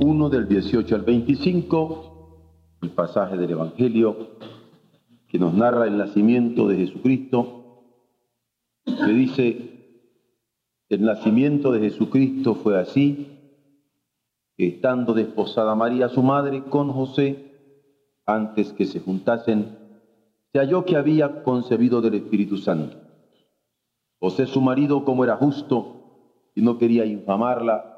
1 del 18 al 25, el pasaje del Evangelio que nos narra el nacimiento de Jesucristo, que dice, el nacimiento de Jesucristo fue así, que estando desposada María su madre con José, antes que se juntasen, se halló que había concebido del Espíritu Santo. José su marido, como era justo y no quería infamarla,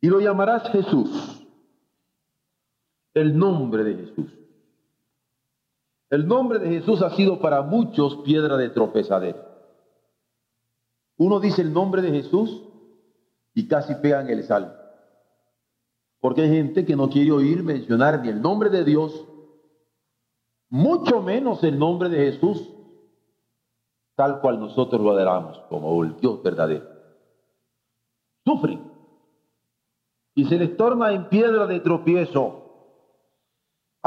Y lo llamarás Jesús el nombre de Jesús. El nombre de Jesús ha sido para muchos piedra de tropezadero. Uno dice el nombre de Jesús y casi pegan el sal. Porque hay gente que no quiere oír mencionar ni el nombre de Dios, mucho menos el nombre de Jesús, tal cual nosotros lo adoramos como el Dios verdadero. Sufren y se les torna en piedra de tropiezo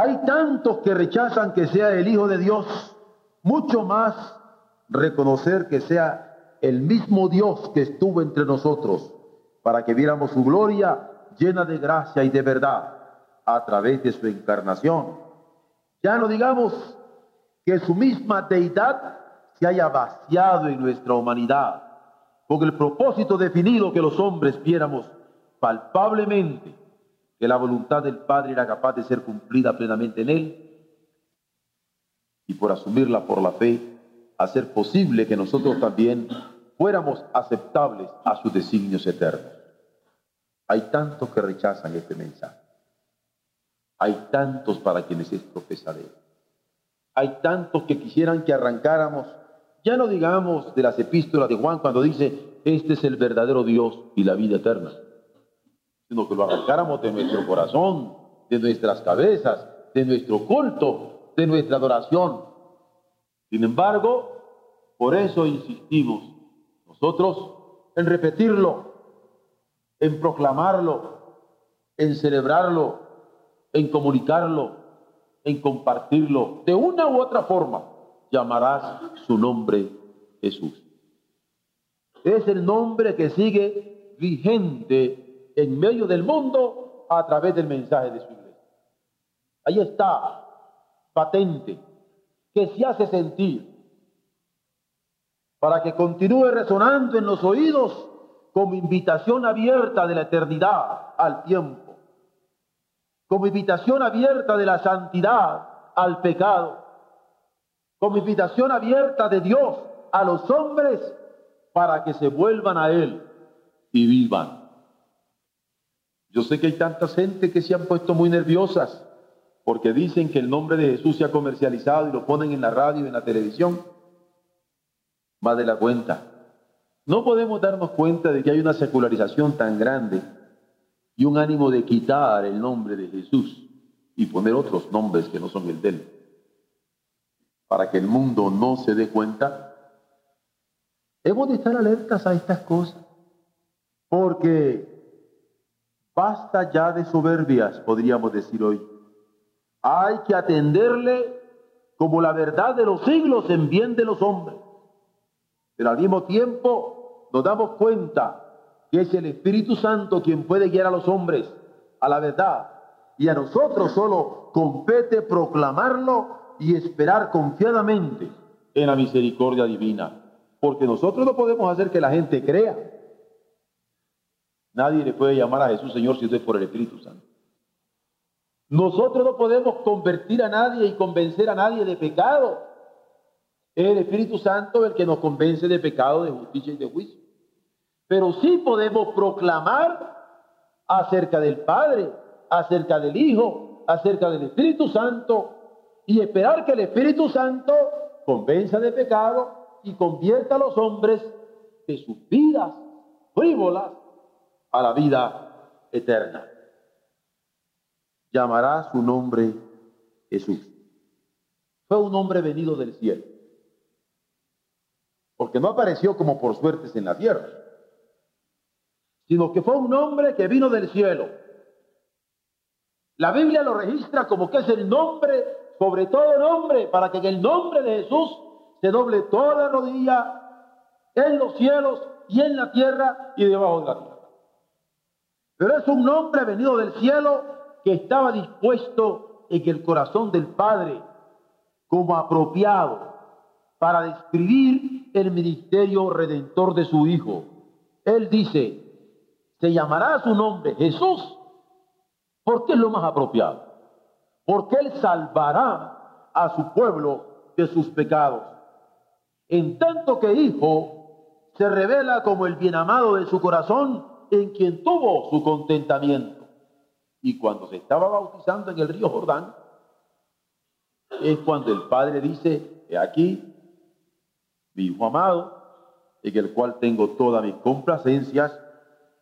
hay tantos que rechazan que sea el Hijo de Dios, mucho más reconocer que sea el mismo Dios que estuvo entre nosotros para que viéramos su gloria llena de gracia y de verdad a través de su encarnación. Ya no digamos que su misma deidad se haya vaciado en nuestra humanidad, con el propósito definido que los hombres viéramos palpablemente que la voluntad del Padre era capaz de ser cumplida plenamente en Él y por asumirla por la fe, hacer posible que nosotros también fuéramos aceptables a sus designios eternos. Hay tantos que rechazan este mensaje. Hay tantos para quienes es profesadero. Hay tantos que quisieran que arrancáramos, ya no digamos de las epístolas de Juan cuando dice, este es el verdadero Dios y la vida eterna sino que lo arrancáramos de nuestro corazón, de nuestras cabezas, de nuestro culto, de nuestra adoración. Sin embargo, por eso insistimos nosotros en repetirlo, en proclamarlo, en celebrarlo, en comunicarlo, en compartirlo. De una u otra forma, llamarás su nombre Jesús. Es el nombre que sigue vigente en medio del mundo a través del mensaje de su iglesia. Ahí está, patente, que se hace sentir para que continúe resonando en los oídos como invitación abierta de la eternidad al tiempo, como invitación abierta de la santidad al pecado, como invitación abierta de Dios a los hombres para que se vuelvan a Él y vivan. Yo sé que hay tanta gente que se han puesto muy nerviosas porque dicen que el nombre de Jesús se ha comercializado y lo ponen en la radio y en la televisión. Más de la cuenta. No podemos darnos cuenta de que hay una secularización tan grande y un ánimo de quitar el nombre de Jesús y poner otros nombres que no son el de él. Para que el mundo no se dé cuenta, hemos de estar alertas a estas cosas. Porque Basta ya de soberbias, podríamos decir hoy. Hay que atenderle como la verdad de los siglos en bien de los hombres. Pero al mismo tiempo nos damos cuenta que es el Espíritu Santo quien puede guiar a los hombres a la verdad. Y a nosotros solo compete proclamarlo y esperar confiadamente en la misericordia divina. Porque nosotros no podemos hacer que la gente crea. Nadie le puede llamar a Jesús Señor si no es por el Espíritu Santo. Nosotros no podemos convertir a nadie y convencer a nadie de pecado. Es el Espíritu Santo el que nos convence de pecado, de justicia y de juicio. Pero sí podemos proclamar acerca del Padre, acerca del Hijo, acerca del Espíritu Santo y esperar que el Espíritu Santo convenza de pecado y convierta a los hombres de sus vidas frívolas a la vida eterna. Llamará su nombre Jesús. Fue un hombre venido del cielo, porque no apareció como por suertes en la tierra, sino que fue un hombre que vino del cielo. La Biblia lo registra como que es el nombre sobre todo nombre, para que en el nombre de Jesús se doble toda rodilla en los cielos y en la tierra y debajo de la tierra. Pero es un nombre venido del cielo que estaba dispuesto en el corazón del Padre como apropiado para describir el ministerio redentor de su Hijo. Él dice, se llamará su nombre Jesús, porque es lo más apropiado, porque Él salvará a su pueblo de sus pecados. En tanto que Hijo se revela como el bienamado de su corazón, en quien tuvo su contentamiento. Y cuando se estaba bautizando en el río Jordán, es cuando el Padre dice, he aquí, mi Hijo amado, en el cual tengo todas mis complacencias,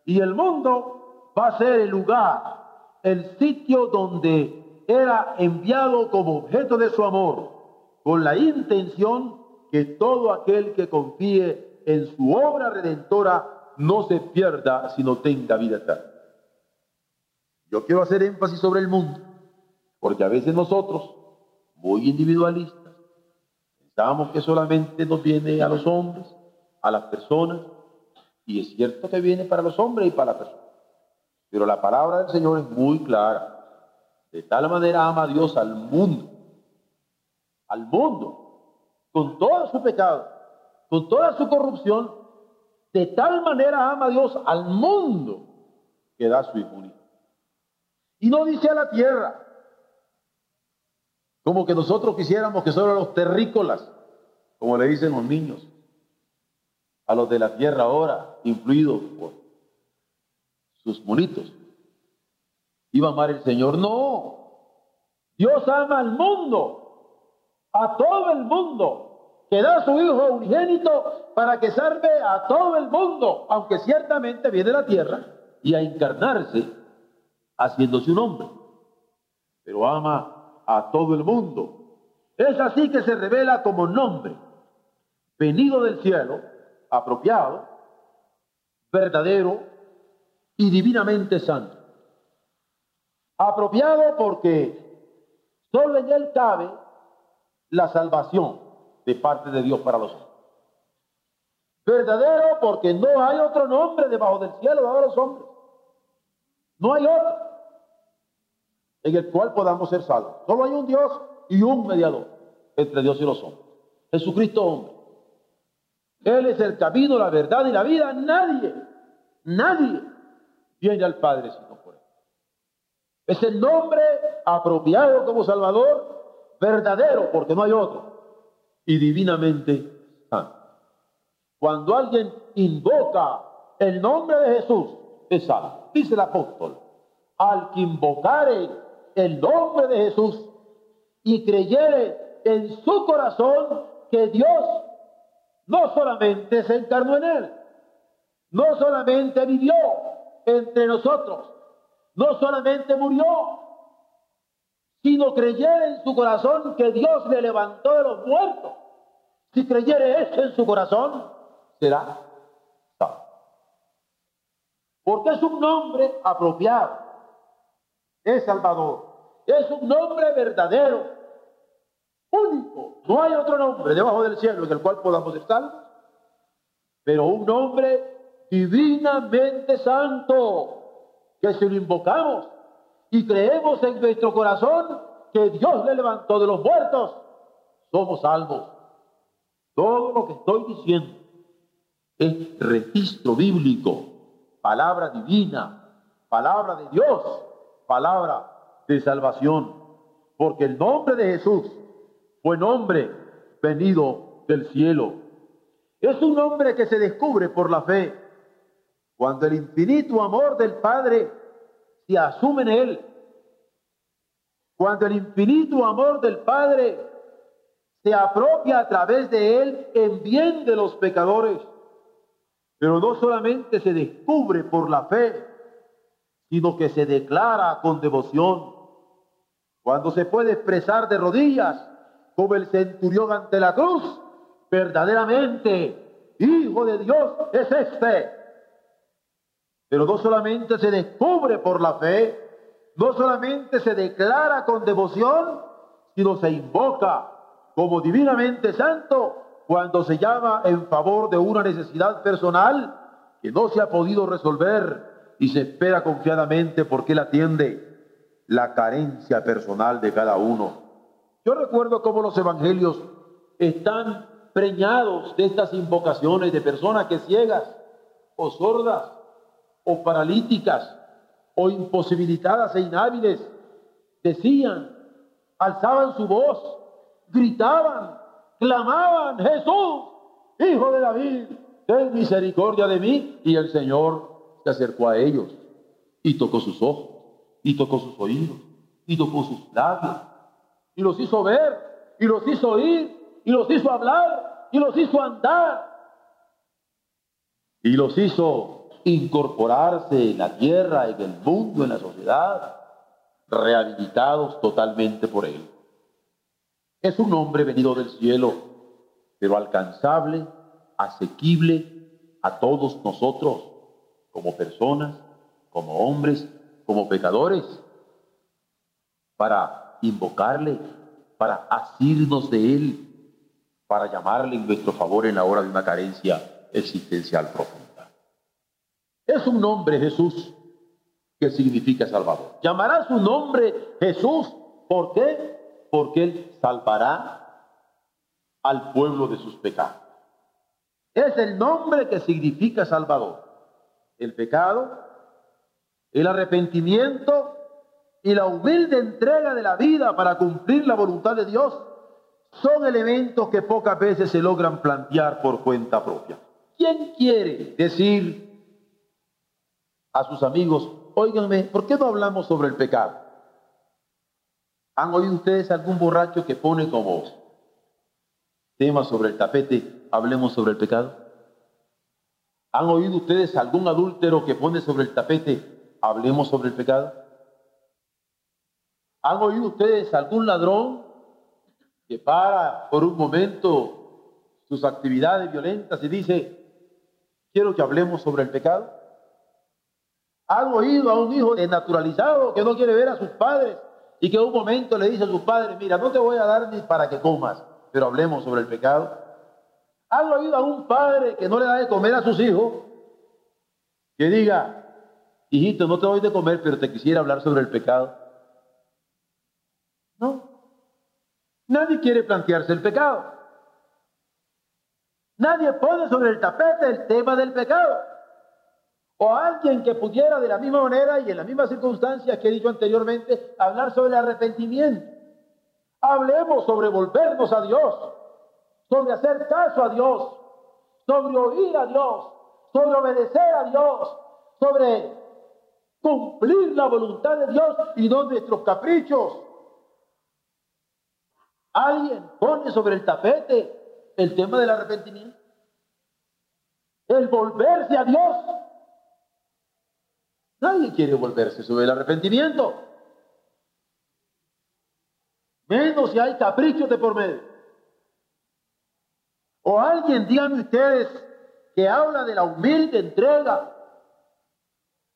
y el mundo va a ser el lugar, el sitio donde era enviado como objeto de su amor, con la intención que todo aquel que confíe en su obra redentora no se pierda, sino tenga vida eterna. Yo quiero hacer énfasis sobre el mundo, porque a veces nosotros, muy individualistas, pensamos que solamente nos viene a los hombres, a las personas, y es cierto que viene para los hombres y para las personas. Pero la palabra del Señor es muy clara. De tal manera ama Dios al mundo, al mundo, con todo su pecado, con toda su corrupción, de tal manera ama Dios al mundo que da su hijo Y no dice a la tierra, como que nosotros quisiéramos que solo los terrícolas, como le dicen los niños, a los de la tierra ahora, influidos por sus monitos, iba a amar el Señor. No, Dios ama al mundo, a todo el mundo, que da su Hijo unigénito para que salve a todo el mundo, aunque ciertamente viene a la tierra y a encarnarse haciéndose un hombre, pero ama a todo el mundo. Es así que se revela como nombre, venido del cielo, apropiado, verdadero y divinamente santo. Apropiado porque solo en él cabe la salvación de parte de Dios para los hombres. Verdadero porque no hay otro nombre debajo del cielo dado a los hombres. No hay otro en el cual podamos ser salvos. Solo hay un Dios y un mediador entre Dios y los hombres. Jesucristo hombre. Él es el camino, la verdad y la vida. Nadie, nadie viene al Padre sino por él. Es el nombre apropiado como Salvador, verdadero porque no hay otro y divinamente. Cuando alguien invoca el nombre de Jesús, es salvo. Dice el apóstol, al que invocare el nombre de Jesús y creyere en su corazón que Dios no solamente se encarnó en él, no solamente vivió entre nosotros, no solamente murió, sino creyere en su corazón que Dios le levantó de los muertos. Si creyere esto en su corazón, será salvo. porque es un nombre apropiado. Es Salvador. Es un nombre verdadero, único. No hay otro nombre debajo del cielo en el cual podamos estar, pero un nombre divinamente santo, que si lo invocamos y creemos en nuestro corazón que Dios le levantó de los muertos, somos salvos. Todo lo que estoy diciendo es registro bíblico, palabra divina, palabra de Dios, palabra de salvación, porque el nombre de Jesús fue nombre venido del cielo. Es un nombre que se descubre por la fe, cuando el infinito amor del Padre se asume en él, cuando el infinito amor del Padre se apropia a través de él en bien de los pecadores, pero no solamente se descubre por la fe, sino que se declara con devoción. Cuando se puede expresar de rodillas, como el centurión ante la cruz, verdaderamente, Hijo de Dios es este. Pero no solamente se descubre por la fe, no solamente se declara con devoción, sino se invoca como divinamente santo cuando se llama en favor de una necesidad personal que no se ha podido resolver y se espera confiadamente porque Él atiende la carencia personal de cada uno. Yo recuerdo cómo los evangelios están preñados de estas invocaciones de personas que ciegas o sordas o paralíticas o imposibilitadas e inhábiles decían, alzaban su voz, gritaban, clamaban, Jesús, hijo de David, ten misericordia de mí. Y el Señor se acercó a ellos y tocó sus ojos, y tocó sus oídos, y tocó sus labios, y los hizo ver, y los hizo oír, y los hizo hablar, y los hizo andar, y los hizo incorporarse en la tierra, en el mundo, en la sociedad, rehabilitados totalmente por Él. Es un hombre venido del cielo, pero alcanzable, asequible a todos nosotros, como personas, como hombres, como pecadores, para invocarle, para asirnos de Él, para llamarle en nuestro favor en la hora de una carencia existencial profunda. Es un nombre Jesús que significa Salvador. Llamará su nombre Jesús. ¿Por qué? porque Él salvará al pueblo de sus pecados. Es el nombre que significa Salvador. El pecado, el arrepentimiento y la humilde entrega de la vida para cumplir la voluntad de Dios son elementos que pocas veces se logran plantear por cuenta propia. ¿Quién quiere decir a sus amigos, óiganme, ¿por qué no hablamos sobre el pecado? ¿Han oído ustedes algún borracho que pone como tema sobre el tapete, hablemos sobre el pecado? ¿Han oído ustedes algún adúltero que pone sobre el tapete, hablemos sobre el pecado? ¿Han oído ustedes algún ladrón que para por un momento sus actividades violentas y dice, quiero que hablemos sobre el pecado? ¿Han oído a un hijo desnaturalizado que no quiere ver a sus padres y que en un momento le dice a su padre, mira, no te voy a dar ni para que comas, pero hablemos sobre el pecado. ¿Han oído a un padre que no le da de comer a sus hijos? Que diga, hijito, no te doy de comer, pero te quisiera hablar sobre el pecado. No. Nadie quiere plantearse el pecado. Nadie pone sobre el tapete el tema del pecado o alguien que pudiera de la misma manera y en las mismas circunstancias que he dicho anteriormente, hablar sobre el arrepentimiento. Hablemos sobre volvernos a Dios, sobre hacer caso a Dios, sobre oír a Dios, sobre obedecer a Dios, sobre cumplir la voluntad de Dios y no nuestros caprichos. Alguien pone sobre el tapete el tema del arrepentimiento. El volverse a Dios Nadie quiere volverse sobre el arrepentimiento. Menos si hay caprichos de por medio. O alguien, díganme ustedes, que habla de la humilde entrega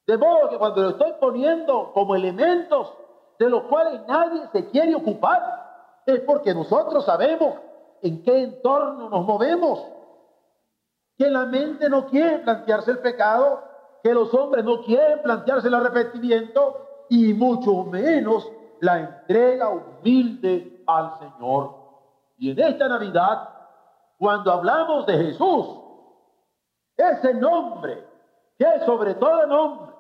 De modo que cuando lo estoy poniendo como elementos de los cuales nadie se quiere ocupar, es porque nosotros sabemos en qué entorno nos movemos. Que la mente no quiere plantearse el pecado, que los hombres no quieren plantearse el arrepentimiento y mucho menos la entrega humilde al Señor. Y en esta Navidad, cuando hablamos de Jesús, ese nombre, que sobre todo nombre,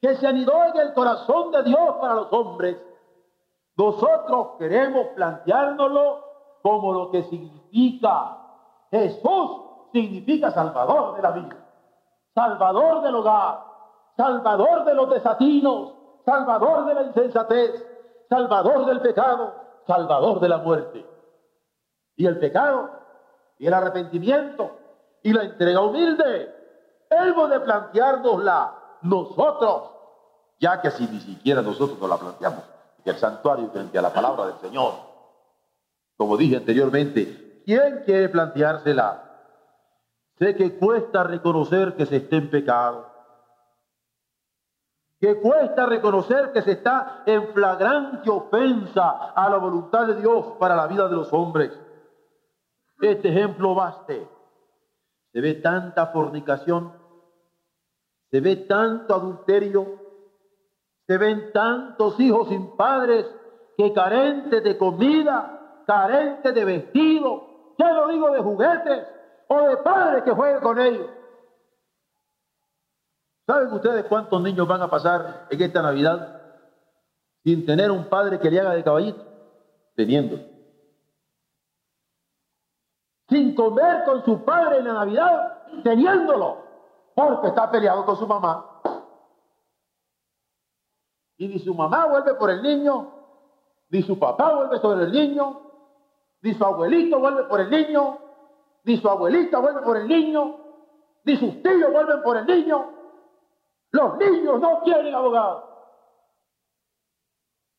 que se anidó en el corazón de Dios para los hombres, nosotros queremos planteárnoslo como lo que significa. Jesús significa Salvador de la vida, Salvador del hogar, Salvador de los desatinos, Salvador de la insensatez, Salvador del pecado, Salvador de la muerte. Y el pecado y el arrepentimiento y la entrega humilde, hemos de planteárnosla nosotros, ya que si ni siquiera nosotros nos la planteamos, el santuario frente a la palabra del Señor, como dije anteriormente, ¿quién quiere planteársela? Sé que cuesta reconocer que se esté en pecado, que cuesta reconocer que se está en flagrante ofensa a la voluntad de Dios para la vida de los hombres. Este ejemplo baste. Se ve tanta fornicación, se ve tanto adulterio, se ven tantos hijos sin padres que carentes de comida, carentes de vestido, ya no digo de juguetes o de padres que jueguen con ellos. ¿Saben ustedes cuántos niños van a pasar en esta Navidad sin tener un padre que le haga de caballito? Teniendo. Sin comer con su padre en la Navidad, teniéndolo, porque está peleado con su mamá. Y ni su mamá vuelve por el niño, ni su papá vuelve sobre el niño, ni su abuelito vuelve por el niño, ni su abuelita vuelve por el niño, ni sus tíos vuelven por el niño. Los niños no quieren abogado.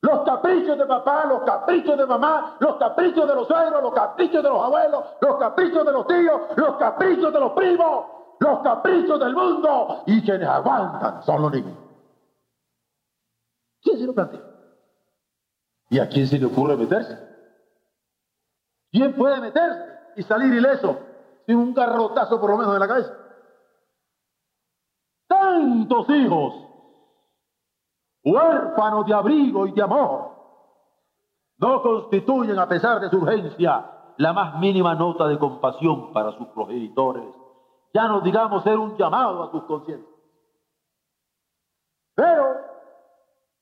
Los caprichos de papá, los caprichos de mamá, los caprichos de los suegros, los caprichos de los abuelos, los caprichos de los tíos, los caprichos de los primos, los caprichos del mundo. Y quienes aguantan son los niños. ¿Quién se lo plantea? ¿Y a quién se le ocurre meterse? ¿Quién puede meterse y salir ileso sin un garrotazo por lo menos en la cabeza? tantos hijos, huérfanos de abrigo y de amor, no constituyen, a pesar de su urgencia, la más mínima nota de compasión para sus progenitores. Ya no digamos ser un llamado a sus conciencias. Pero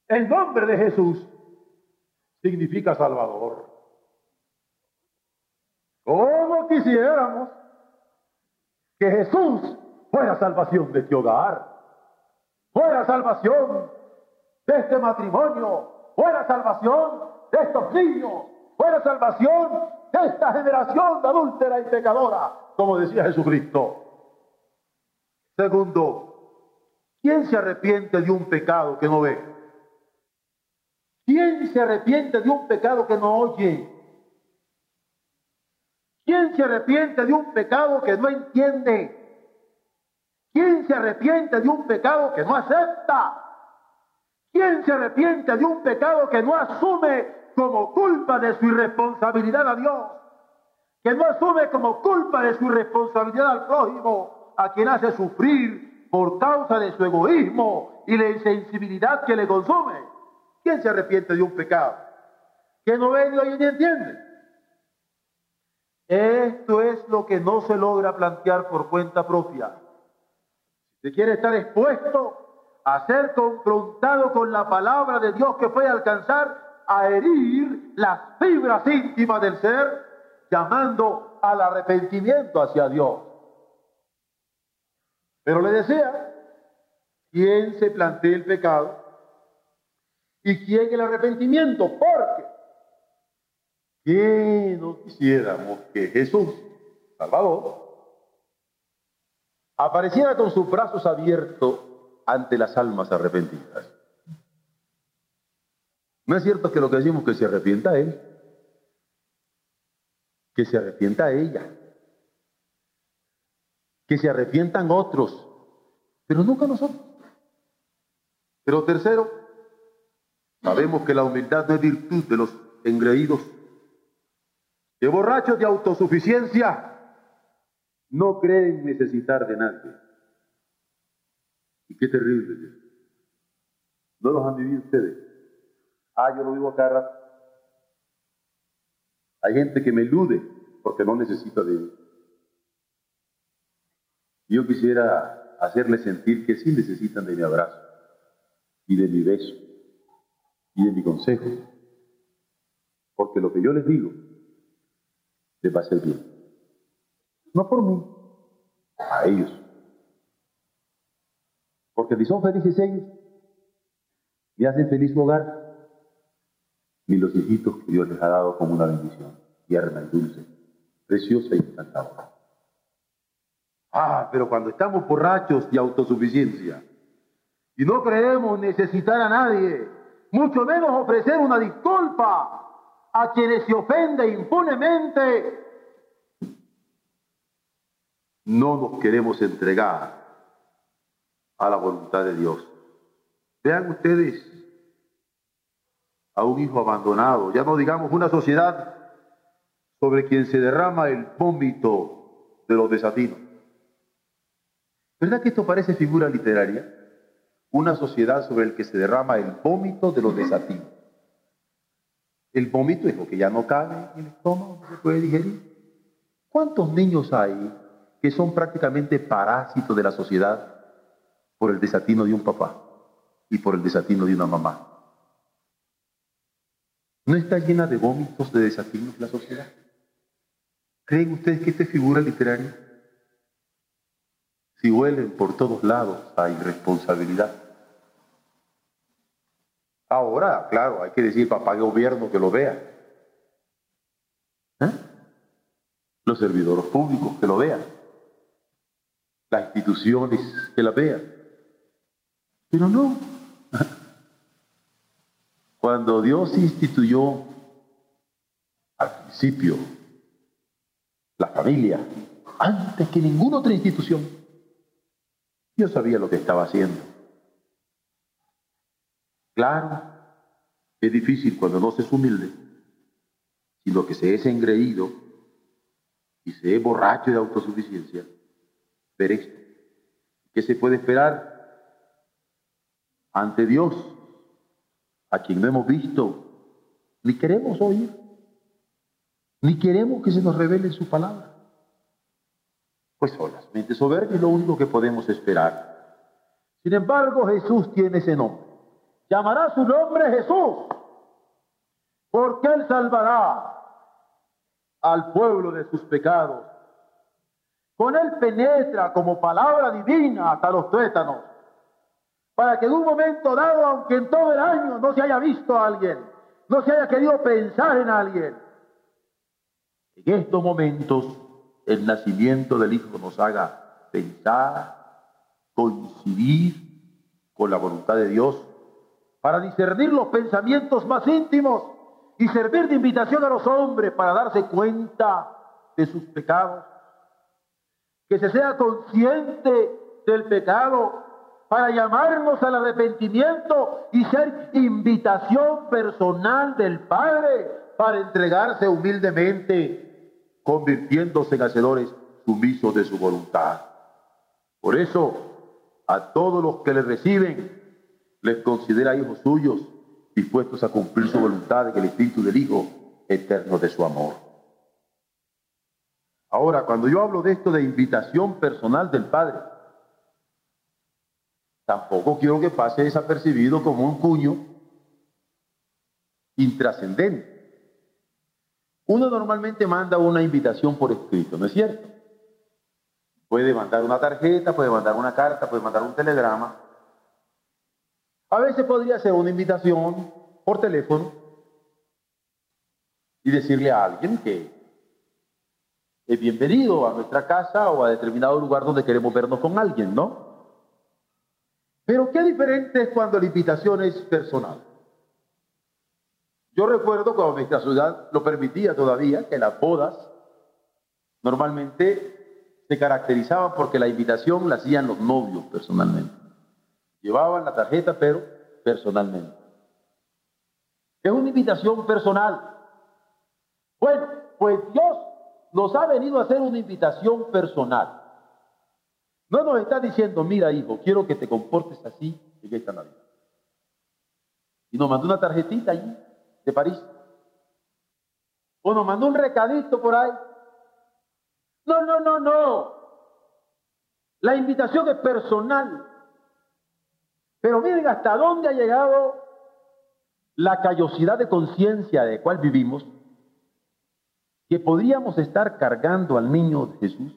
el nombre de Jesús significa Salvador. ¿Cómo quisiéramos que Jesús fuera salvación de este hogar? fuera salvación de este matrimonio, fuera salvación de estos niños, fuera salvación de esta generación de adúltera y pecadora, como decía Jesucristo. Segundo, ¿quién se arrepiente de un pecado que no ve? ¿Quién se arrepiente de un pecado que no oye? ¿Quién se arrepiente de un pecado que no entiende? ¿Quién se arrepiente de un pecado que no acepta? ¿Quién se arrepiente de un pecado que no asume como culpa de su irresponsabilidad a Dios? Que no asume como culpa de su irresponsabilidad al prójimo, a quien hace sufrir por causa de su egoísmo y la insensibilidad que le consume. ¿Quién se arrepiente de un pecado? Que no ve oye ni entiende. Esto es lo que no se logra plantear por cuenta propia si quiere estar expuesto a ser confrontado con la palabra de Dios que puede alcanzar a herir las fibras íntimas del ser, llamando al arrepentimiento hacia Dios. Pero le decía, ¿quién se plantea el pecado? ¿Y quién el arrepentimiento? Porque ¿quién no quisiéramos que Jesús, Salvador, apareciera con sus brazos abiertos ante las almas arrepentidas. ¿No es cierto que lo que decimos que se arrepienta él? Que se arrepienta ella. Que se arrepientan otros, pero nunca nosotros. Pero tercero, sabemos que la humildad no es virtud de los engreídos, que borrachos de autosuficiencia no creen necesitar de nadie. Y qué terrible. ¿No los han vivido ustedes? Ah, yo lo vivo acá. Hay gente que me elude porque no necesita de él. Yo quisiera hacerles sentir que sí necesitan de mi abrazo y de mi beso y de mi consejo. Porque lo que yo les digo les va a ser bien. No por mí, a ellos. Porque si son felices ellos, y hacen feliz su hogar, ni los hijitos que Dios les ha dado como una bendición, tierna y dulce, preciosa y encantadora. Ah, pero cuando estamos borrachos de autosuficiencia y no creemos necesitar a nadie, mucho menos ofrecer una disculpa a quienes se ofende impunemente, no nos queremos entregar a la voluntad de Dios. Vean ustedes a un hijo abandonado, ya no digamos una sociedad sobre quien se derrama el vómito de los desatinos. ¿Verdad que esto parece figura literaria? Una sociedad sobre el que se derrama el vómito de los desatinos. El vómito es lo que ya no cabe en el estómago, no se puede digerir. ¿Cuántos niños hay que son prácticamente parásitos de la sociedad por el desatino de un papá y por el desatino de una mamá? ¿No está llena de vómitos, de desatinos la sociedad? ¿Creen ustedes que esta es figura literaria? Si huelen por todos lados a irresponsabilidad. Ahora, claro, hay que decir papá gobierno que lo vea. ¿Eh? Los servidores públicos que lo vean. Las instituciones que la vean. Pero no. Cuando Dios instituyó al principio la familia, antes que ninguna otra institución, Dios sabía lo que estaba haciendo. Claro, es difícil cuando no se es humilde, sino que se es engreído y se es borracho de autosuficiencia, ver esto. ¿Qué se puede esperar ante Dios, a quien no hemos visto, ni queremos oír, ni queremos que se nos revele su palabra? Pues son las mentes soberbias lo único que podemos esperar. Sin embargo, Jesús tiene ese nombre. Llamará su nombre Jesús, porque Él salvará al pueblo de sus pecados. Con Él penetra como palabra divina hasta los tuétanos, para que en un momento dado, aunque en todo el año no se haya visto a alguien, no se haya querido pensar en alguien, en estos momentos el nacimiento del Hijo nos haga pensar, coincidir con la voluntad de Dios para discernir los pensamientos más íntimos y servir de invitación a los hombres para darse cuenta de sus pecados. Que se sea consciente del pecado para llamarnos al arrepentimiento y ser invitación personal del Padre para entregarse humildemente, convirtiéndose en hacedores sumisos de su voluntad. Por eso, a todos los que le reciben, les considera hijos suyos, dispuestos a cumplir su voluntad en el espíritu del Hijo eterno de su amor. Ahora, cuando yo hablo de esto de invitación personal del Padre, tampoco quiero que pase desapercibido como un cuño intrascendente. Uno normalmente manda una invitación por escrito, ¿no es cierto? Puede mandar una tarjeta, puede mandar una carta, puede mandar un telegrama, a veces podría ser una invitación por teléfono y decirle a alguien que es bienvenido a nuestra casa o a determinado lugar donde queremos vernos con alguien, ¿no? Pero qué diferente es cuando la invitación es personal. Yo recuerdo cuando nuestra ciudad lo permitía todavía, que las bodas normalmente se caracterizaban porque la invitación la hacían los novios personalmente. Llevaban la tarjeta, pero personalmente. Es una invitación personal. Bueno, pues Dios nos ha venido a hacer una invitación personal. No nos está diciendo, mira hijo, quiero que te comportes así en esta Navidad. Y nos mandó una tarjetita allí de París. O nos mandó un recadito por ahí. No, no, no, no. La invitación es personal. Pero miren hasta dónde ha llegado la callosidad de conciencia de cual vivimos, que podríamos estar cargando al niño de Jesús,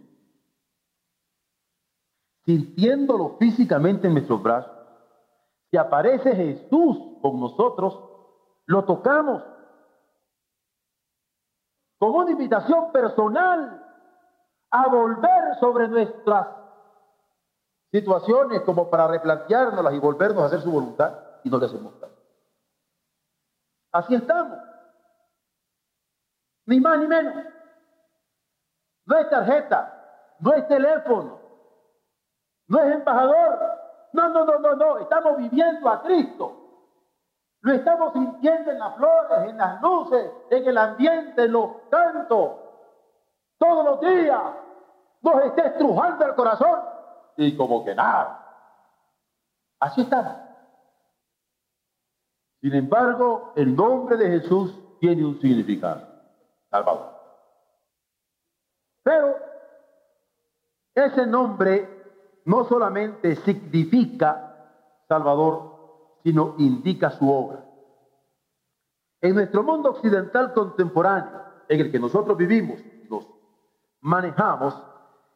sintiéndolo físicamente en nuestros brazos. Si aparece Jesús con nosotros, lo tocamos como una invitación personal a volver sobre nuestras situaciones como para replanteárnoslas y volvernos a hacer su voluntad y no le hacemos caso. Así estamos. Ni más ni menos. No es tarjeta, no es teléfono, no es embajador. No, no, no, no, no. Estamos viviendo a Cristo. Lo estamos sintiendo en las flores, en las luces, en el ambiente, en los cantos. Todos los días nos está estrujando el corazón y como que nada. Así estamos. Sin embargo, el nombre de Jesús tiene un significado, Salvador. Pero ese nombre no solamente significa Salvador, sino indica su obra. En nuestro mundo occidental contemporáneo, en el que nosotros vivimos, nos manejamos,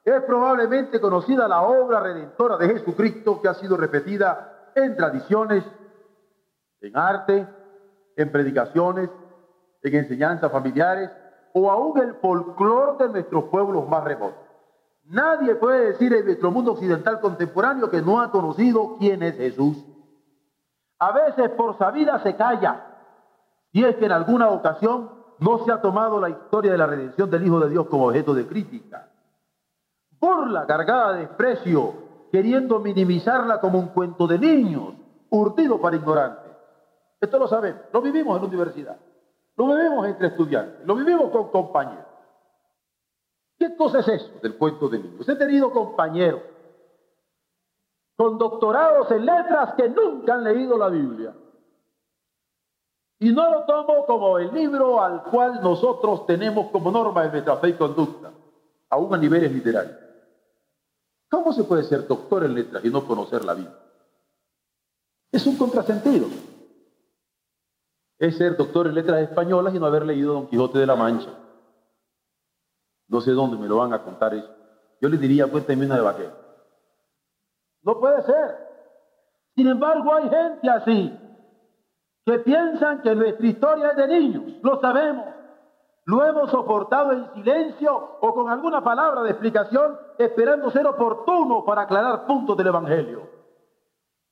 es probablemente conocida la obra redentora de Jesucristo que ha sido repetida en tradiciones, en arte, en predicaciones, en enseñanzas familiares o aún el folclore de nuestros pueblos más remotos. Nadie puede decir en nuestro mundo occidental contemporáneo que no ha conocido quién es Jesús. A veces por sabida se calla, y es que en alguna ocasión no se ha tomado la historia de la redención del Hijo de Dios como objeto de crítica. Burla cargada de desprecio, queriendo minimizarla como un cuento de niños, urdido para ignorantes. Esto lo sabemos, lo vivimos en la universidad, lo vivimos entre estudiantes, lo vivimos con compañeros. ¿Qué cosa es eso del cuento de niños? He tenido compañeros con doctorados en letras que nunca han leído la Biblia. Y no lo tomo como el libro al cual nosotros tenemos como norma en nuestra fe y conducta, aún a niveles literarios. ¿Cómo se puede ser doctor en letras y no conocer la Biblia? Es un contrasentido es ser doctor en letras españolas y no haber leído Don Quijote de la Mancha. No sé dónde me lo van a contar eso. Yo les diría, cuéntame una de vaquero. No puede ser. Sin embargo, hay gente así que piensan que nuestra historia es de niños. Lo sabemos. Lo hemos soportado en silencio o con alguna palabra de explicación, esperando ser oportuno para aclarar puntos del Evangelio.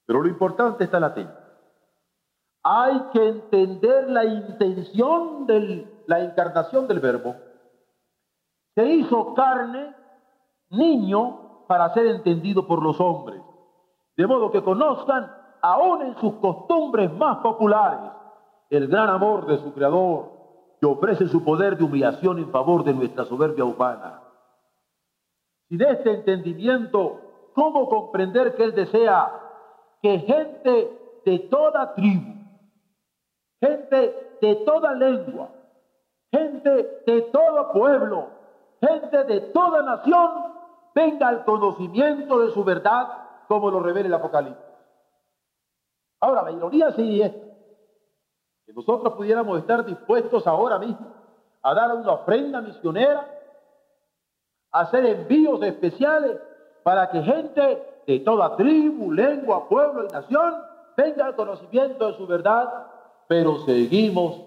Pero lo importante está latente hay que entender la intención de la encarnación del verbo. Se hizo carne, niño, para ser entendido por los hombres, de modo que conozcan, aún en sus costumbres más populares, el gran amor de su Creador, que ofrece su poder de humillación en favor de nuestra soberbia humana. Sin este entendimiento, ¿cómo comprender que Él desea que gente de toda tribu, gente de toda lengua, gente de todo pueblo, gente de toda nación, venga al conocimiento de su verdad como lo revela el Apocalipsis. Ahora, la ironía sí es que nosotros pudiéramos estar dispuestos ahora mismo a dar una ofrenda misionera, a hacer envíos especiales para que gente de toda tribu, lengua, pueblo y nación venga al conocimiento de su verdad pero seguimos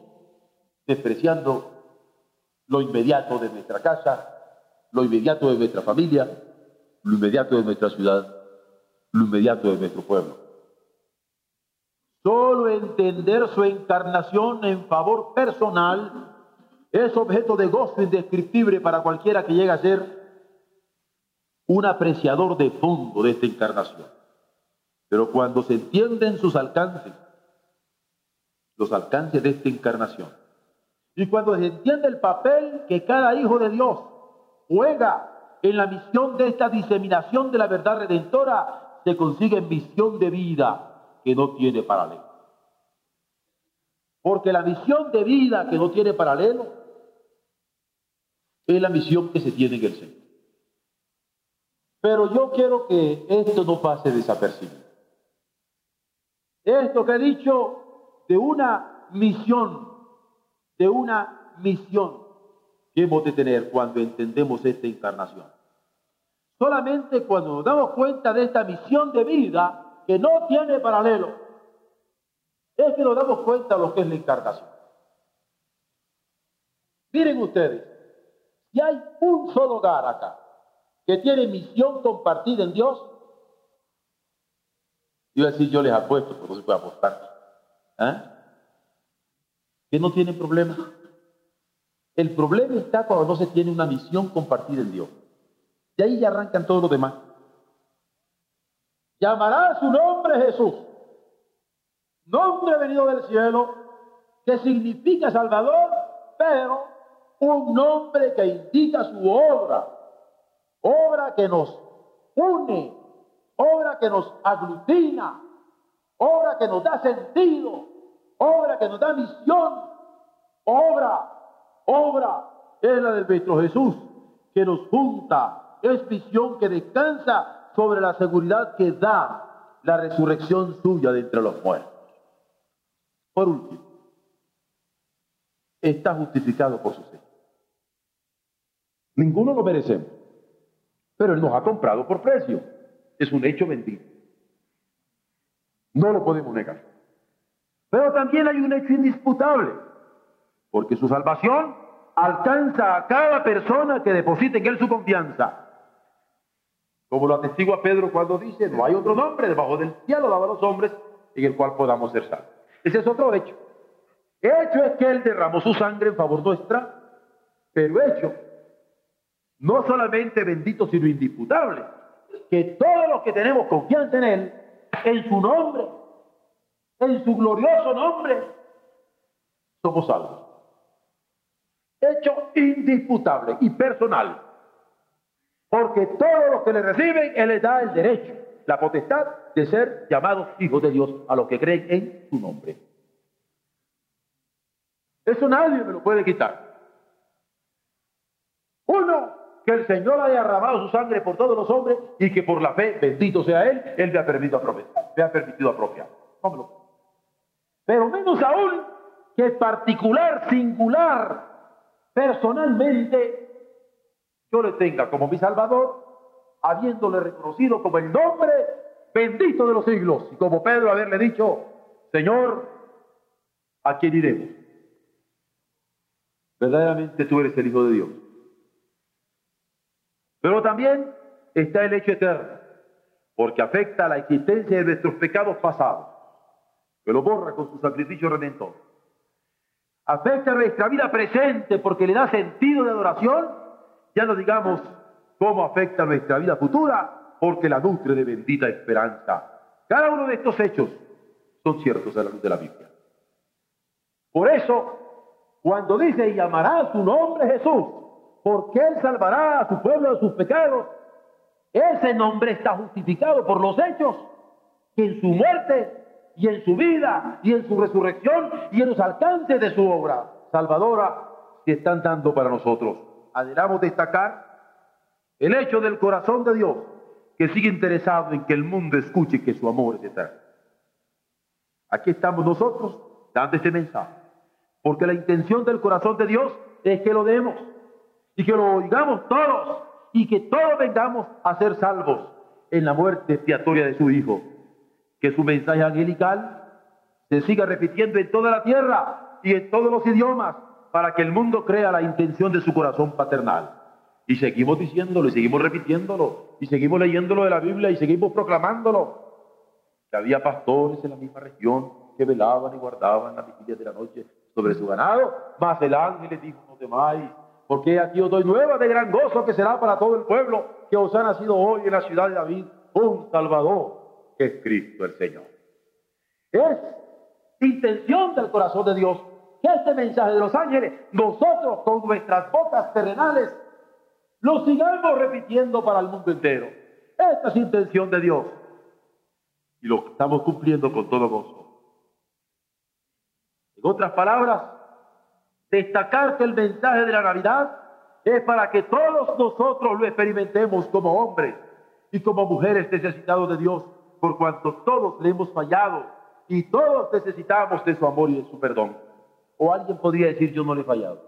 despreciando lo inmediato de nuestra casa, lo inmediato de nuestra familia, lo inmediato de nuestra ciudad, lo inmediato de nuestro pueblo. Solo entender su encarnación en favor personal es objeto de gozo indescriptible para cualquiera que llegue a ser un apreciador de fondo de esta encarnación. Pero cuando se entienden sus alcances, los alcances de esta encarnación, y cuando se entiende el papel que cada hijo de Dios juega en la misión de esta diseminación de la verdad redentora, se consigue misión de vida que no tiene paralelo. Porque la misión de vida que no tiene paralelo es la misión que se tiene en el Señor. Pero yo quiero que esto no pase desapercibido. Esto que he dicho de una misión, de una misión que hemos de tener cuando entendemos esta encarnación. Solamente cuando nos damos cuenta de esta misión de vida que no tiene paralelo, es que nos damos cuenta de lo que es la encarnación. Miren ustedes, si hay un solo hogar acá, que tiene misión compartida en Dios, yo decir, yo les apuesto, porque no se puede apostar. ¿eh? Que no tienen problema. El problema está cuando no se tiene una misión compartida en Dios. De ahí ya arrancan todos los demás. Llamará su nombre Jesús, nombre venido del cielo, que significa Salvador, pero un nombre que indica su obra. Obra que nos une, obra que nos aglutina, obra que nos da sentido, obra que nos da misión, obra, obra es la del nuestro Jesús, que nos junta, es visión que descansa sobre la seguridad que da la resurrección suya de entre los muertos. Por último, está justificado por su ser. Ninguno lo merecemos pero Él nos ha comprado por precio. Es un hecho bendito. No lo podemos negar. Pero también hay un hecho indisputable, porque su salvación alcanza a cada persona que deposite en Él su confianza. Como lo atestigua Pedro cuando dice, no hay otro nombre debajo del cielo dado a los hombres en el cual podamos ser salvos. Ese es otro hecho. Hecho es que Él derramó su sangre en favor nuestra, pero hecho no solamente bendito, sino indisputable, que todos los que tenemos confianza en Él, en su nombre, en su glorioso nombre, somos salvos. Hecho indisputable y personal, porque todos los que le reciben, Él les da el derecho, la potestad de ser llamados hijos de Dios a los que creen en su nombre. Eso nadie me lo puede quitar. Uno que el Señor haya derramado su sangre por todos los hombres y que por la fe, bendito sea Él, Él me ha permitido apropiar. Me ha permitido apropiar. Pero menos aún que particular, singular, personalmente, yo le tenga como mi Salvador, habiéndole reconocido como el nombre bendito de los siglos, y como Pedro haberle dicho, Señor, ¿a quién iremos? Verdaderamente tú eres el Hijo de Dios. Pero también está el hecho eterno, porque afecta a la existencia de nuestros pecados pasados, que lo borra con su sacrificio redentor. Afecta a nuestra vida presente porque le da sentido de adoración, ya no digamos cómo afecta a nuestra vida futura, porque la nutre de bendita esperanza. Cada uno de estos hechos son ciertos a la luz de la Biblia. Por eso, cuando dice, y llamará su nombre Jesús, porque Él salvará a su pueblo de sus pecados. Ese nombre está justificado por los hechos que en su muerte y en su vida y en su resurrección y en los alcances de su obra salvadora se están dando para nosotros. Anhelamos destacar el hecho del corazón de Dios que sigue interesado en que el mundo escuche que su amor es eterno. Aquí estamos nosotros dando este mensaje, porque la intención del corazón de Dios es que lo demos y que lo oigamos todos y que todos vengamos a ser salvos en la muerte expiatoria de su Hijo. Que su mensaje angelical se siga repitiendo en toda la tierra y en todos los idiomas para que el mundo crea la intención de su corazón paternal. Y seguimos diciéndolo y seguimos repitiéndolo y seguimos leyéndolo de la Biblia y seguimos proclamándolo. Que había pastores en la misma región que velaban y guardaban las vigilias de la noche sobre su ganado, mas el ángel les dijo, no temáis, porque aquí os doy nueva de gran gozo que será para todo el pueblo que os ha nacido hoy en la ciudad de David un Salvador, que es Cristo el Señor. Es intención del corazón de Dios que este mensaje de los ángeles, nosotros con nuestras bocas terrenales, lo sigamos repitiendo para el mundo entero. Esta es intención de Dios. Y lo estamos cumpliendo con todo gozo. En otras palabras, destacar que el mensaje de la Navidad es para que todos nosotros lo experimentemos como hombres y como mujeres necesitados de Dios, por cuanto todos le hemos fallado y todos necesitamos de su amor y de su perdón. O alguien podría decir, yo no le he fallado.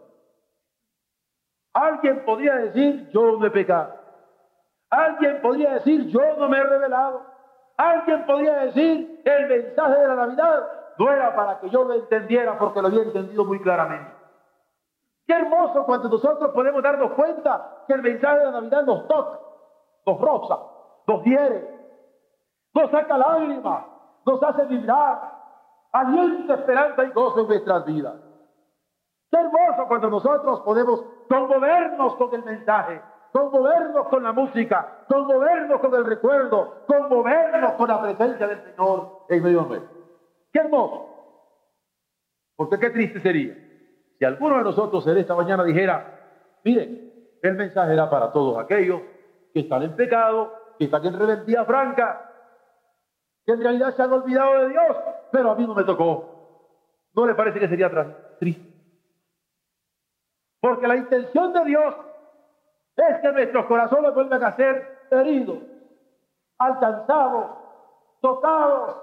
Alguien podría decir, yo no he pecado. Alguien podría decir, yo no me he revelado. Alguien podría decir, el mensaje de la Navidad no era para que yo lo entendiera porque lo había entendido muy claramente. Qué hermoso cuando nosotros podemos darnos cuenta que el mensaje de la Navidad nos toca, nos roza, nos hiere, nos saca lágrimas, nos hace vibrar, alienta esperanza y gozo en nuestras vidas. Qué hermoso cuando nosotros podemos conmovernos con el mensaje, conmovernos con la música, conmovernos con el recuerdo, conmovernos con la presencia del Señor en medio nosotros. Qué hermoso. Porque qué triste sería si alguno de nosotros en esta mañana dijera, mire, el mensaje era para todos aquellos que están en pecado, que están en rebeldía franca, que en realidad se han olvidado de Dios, pero a mí no me tocó. ¿No le parece que sería triste? Porque la intención de Dios es que nuestros corazones vuelvan a ser heridos, alcanzados, tocados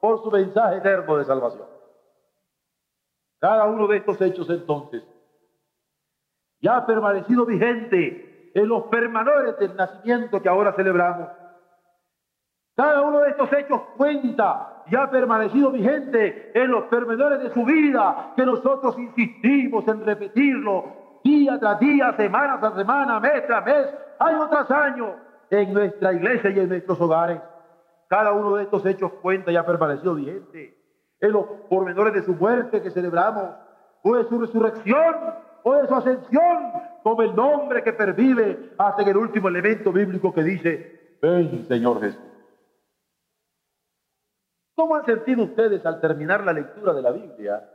por su mensaje eterno de salvación. Cada uno de estos hechos entonces ya ha permanecido vigente en los permanores del nacimiento que ahora celebramos. Cada uno de estos hechos cuenta y ha permanecido vigente en los permanores de su vida, que nosotros insistimos en repetirlo día tras día, semana tras semana, mes tras mes, año tras año, en nuestra iglesia y en nuestros hogares. Cada uno de estos hechos cuenta y ha permanecido vigente en los pormenores de su muerte que celebramos, o de su resurrección, o de su ascensión, como el nombre que pervive hasta en el último elemento bíblico que dice, ven Señor Jesús. ¿Cómo han sentido ustedes al terminar la lectura de la Biblia?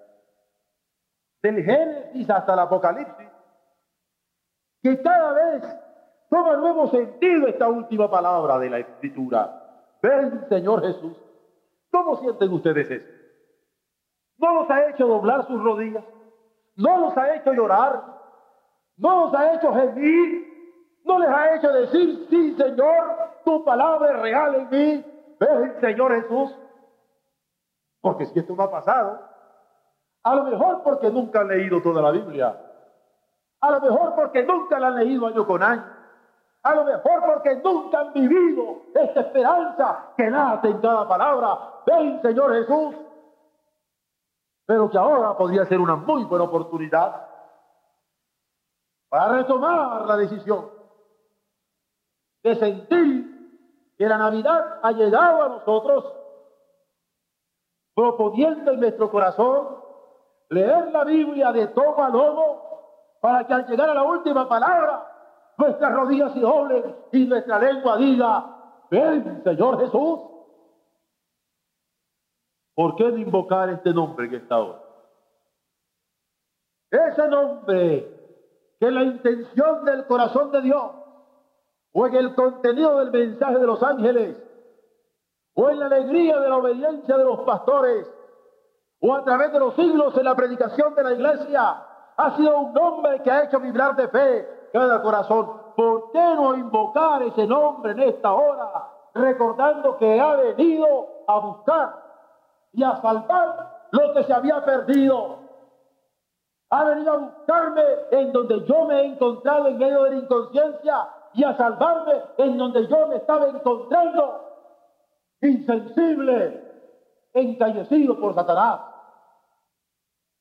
Del Génesis hasta el Apocalipsis que cada vez toma nuevo sentido esta última palabra de la Escritura. Ven, Señor Jesús. ¿Cómo sienten ustedes eso? ¿No los ha hecho doblar sus rodillas? ¿No los ha hecho llorar? ¿No los ha hecho gemir? ¿No les ha hecho decir, sí, Señor, tu palabra es real en mí? Ven, Señor Jesús. Porque si esto no ha pasado, a lo mejor porque nunca han leído toda la Biblia, a lo mejor porque nunca la han leído año con año. A lo mejor porque nunca han vivido esta esperanza que nace en cada palabra. Ven, Señor Jesús. Pero que ahora podría ser una muy buena oportunidad para retomar la decisión de sentir que la Navidad ha llegado a nosotros, proponiendo en nuestro corazón leer la Biblia de todo a lomo para que al llegar a la última palabra, nuestras rodillas se doblen y nuestra lengua diga, ven Señor Jesús. ¿Por qué no invocar este nombre que está hoy? Ese nombre que la intención del corazón de Dios, o en el contenido del mensaje de los ángeles, o en la alegría de la obediencia de los pastores, o a través de los siglos en la predicación de la iglesia, ha sido un nombre que ha hecho vibrar de fe cada corazón. ¿Por qué no invocar ese nombre en esta hora? Recordando que ha venido a buscar y a salvar lo que se había perdido. Ha venido a buscarme en donde yo me he encontrado en medio de la inconsciencia y a salvarme en donde yo me estaba encontrando insensible, encallecido por Satanás.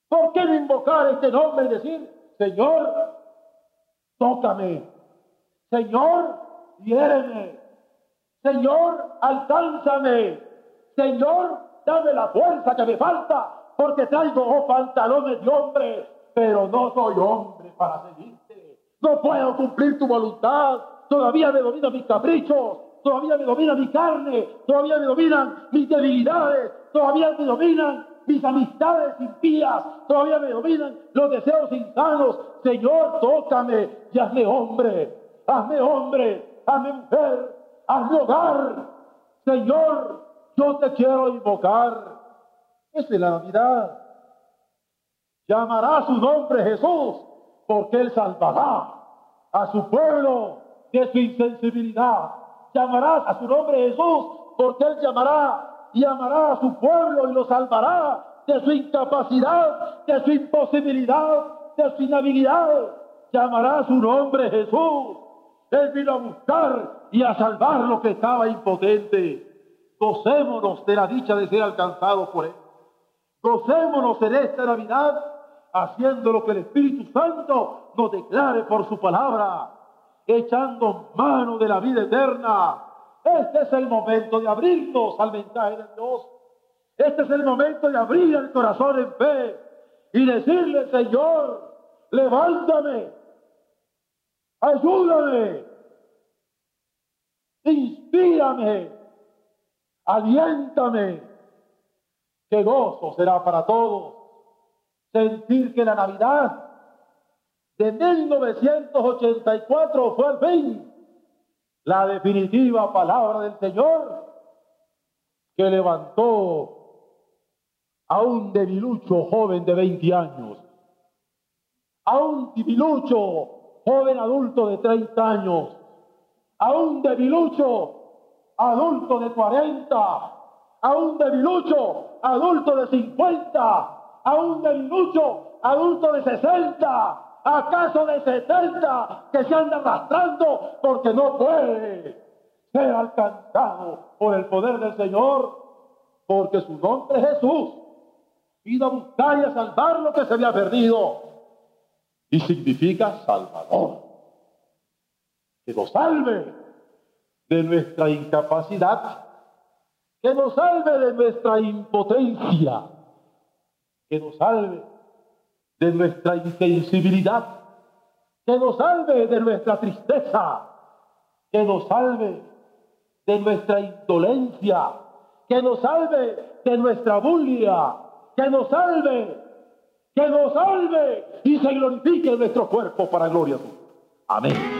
¿Por qué no invocar este nombre y decir, Señor, tócame, Señor, hiéreme, Señor, alcánzame, Señor, dame la fuerza que me falta, porque traigo oh, pantalones de hombre, pero no soy hombre para seguirte. No puedo cumplir tu voluntad, todavía me domino mis caprichos, todavía me domina mi carne, todavía me dominan mis debilidades, todavía me dominan mis amistades impías, todavía me dominan los deseos insanos. Señor, tócame y hazme hombre, hazme hombre, hazme mujer, hazme hogar. Señor, yo te quiero invocar. Esa es la Navidad. Llamará su nombre Jesús, porque Él salvará a su pueblo de su insensibilidad. Llamará a su nombre Jesús, porque Él llamará y amará a su pueblo y lo salvará de su incapacidad, de su imposibilidad, de su inhabilidad. Llamará a su nombre Jesús. Él vino a buscar y a salvar lo que estaba impotente. Gocémonos de la dicha de ser alcanzados por Él. Gocémonos en esta Navidad haciendo lo que el Espíritu Santo nos declare por su palabra, echando mano de la vida eterna este es el momento de abrirnos al mensaje de Dios. Este es el momento de abrir el corazón en fe y decirle, Señor, levántame, ayúdame, inspírame, aliéntame, que gozo será para todos sentir que la Navidad de 1984 fue el fin la definitiva palabra del Señor que levantó a un debilucho joven de 20 años, a un debilucho joven adulto de 30 años, a un debilucho adulto de 40, a un debilucho adulto de 50, a un debilucho adulto de 60, ¿Acaso de 70 que se anda arrastrando porque no puede ser alcanzado por el poder del Señor? Porque su nombre es Jesús. Vino a buscar y a salvar lo que se había perdido. Y significa Salvador. Que nos salve de nuestra incapacidad. Que nos salve de nuestra impotencia. Que nos salve de nuestra insensibilidad, que nos salve de nuestra tristeza, que nos salve de nuestra indolencia, que nos salve de nuestra bulia, que nos salve, que nos salve y se glorifique nuestro cuerpo para gloria suya. Amén.